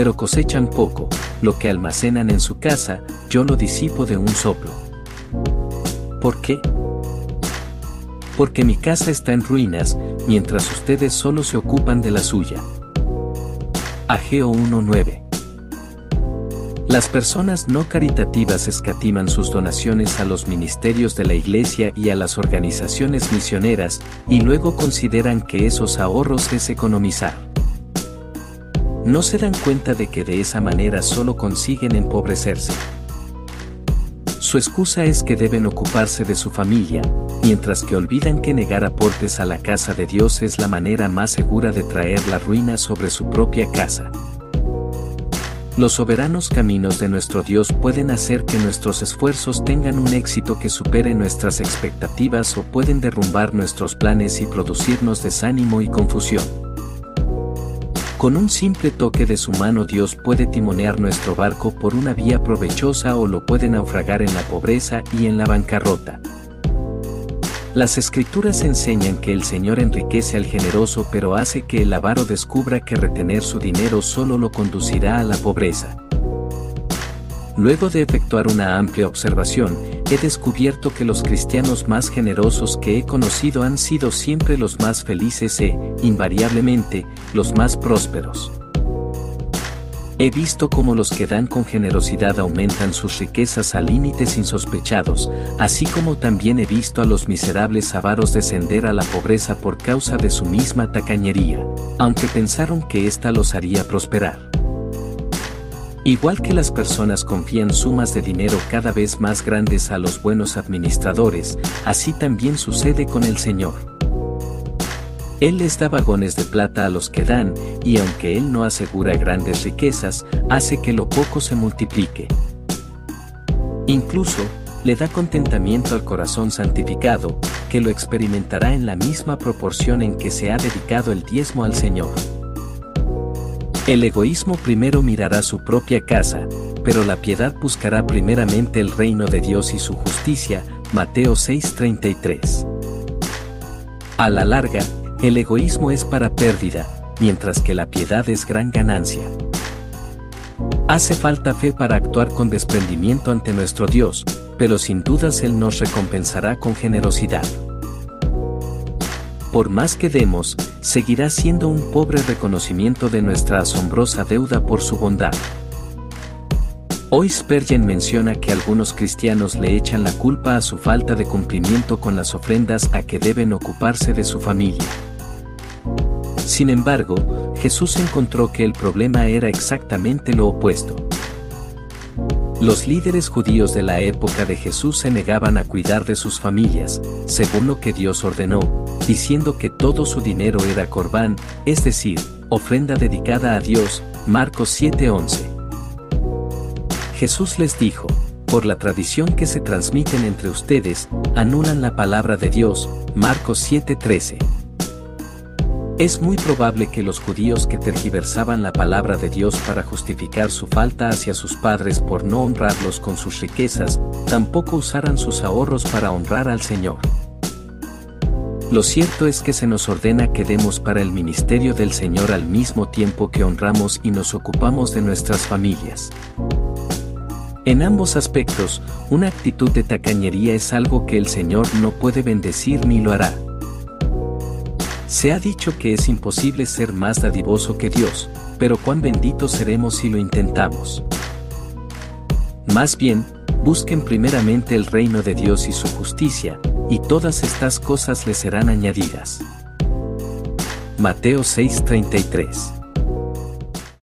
pero cosechan poco. Lo que almacenan en su casa, yo lo disipo de un soplo. ¿Por qué? Porque mi casa está en ruinas, mientras ustedes solo se ocupan de la suya. Ageo 1.9 Las personas no caritativas escatiman sus donaciones a los ministerios de la iglesia y a las organizaciones misioneras, y luego consideran que esos ahorros es economizar. No se dan cuenta de que de esa manera solo consiguen empobrecerse. Su excusa es que deben ocuparse de su familia, mientras que olvidan que negar aportes a la casa de Dios es la manera más segura de traer la ruina sobre su propia casa. Los soberanos caminos de nuestro Dios pueden hacer que nuestros esfuerzos tengan un éxito que supere nuestras expectativas o pueden derrumbar nuestros planes y producirnos desánimo y confusión. Con un simple toque de su mano Dios puede timonear nuestro barco por una vía provechosa o lo puede naufragar en la pobreza y en la bancarrota. Las escrituras enseñan que el Señor enriquece al generoso pero hace que el avaro descubra que retener su dinero solo lo conducirá a la pobreza. Luego de efectuar una amplia observación, he descubierto que los cristianos más generosos que he conocido han sido siempre los más felices e, invariablemente, los más prósperos. He visto cómo los que dan con generosidad aumentan sus riquezas a límites insospechados, así como también he visto a los miserables avaros descender a la pobreza por causa de su misma tacañería, aunque pensaron que ésta los haría prosperar. Igual que las personas confían sumas de dinero cada vez más grandes a los buenos administradores, así también sucede con el Señor. Él les da vagones de plata a los que dan, y aunque Él no asegura grandes riquezas, hace que lo poco se multiplique. Incluso, le da contentamiento al corazón santificado, que lo experimentará en la misma proporción en que se ha dedicado el diezmo al Señor. El egoísmo primero mirará su propia casa, pero la piedad buscará primeramente el reino de Dios y su justicia. Mateo 6:33. A la larga, el egoísmo es para pérdida, mientras que la piedad es gran ganancia. Hace falta fe para actuar con desprendimiento ante nuestro Dios, pero sin dudas Él nos recompensará con generosidad. Por más que demos, seguirá siendo un pobre reconocimiento de nuestra asombrosa deuda por su bondad. Hoy Spurgeon menciona que algunos cristianos le echan la culpa a su falta de cumplimiento con las ofrendas a que deben ocuparse de su familia. Sin embargo, Jesús encontró que el problema era exactamente lo opuesto. Los líderes judíos de la época de Jesús se negaban a cuidar de sus familias, según lo que Dios ordenó, diciendo que todo su dinero era corbán, es decir, ofrenda dedicada a Dios, Marcos 7:11. Jesús les dijo, por la tradición que se transmiten entre ustedes, anulan la palabra de Dios, Marcos 7:13. Es muy probable que los judíos que tergiversaban la palabra de Dios para justificar su falta hacia sus padres por no honrarlos con sus riquezas, tampoco usaran sus ahorros para honrar al Señor. Lo cierto es que se nos ordena que demos para el ministerio del Señor al mismo tiempo que honramos y nos ocupamos de nuestras familias. En ambos aspectos, una actitud de tacañería es algo que el Señor no puede bendecir ni lo hará. Se ha dicho que es imposible ser más dadivoso que Dios, pero cuán benditos seremos si lo intentamos. Más bien, busquen primeramente el reino de Dios y su justicia, y todas estas cosas les serán añadidas. Mateo 6:33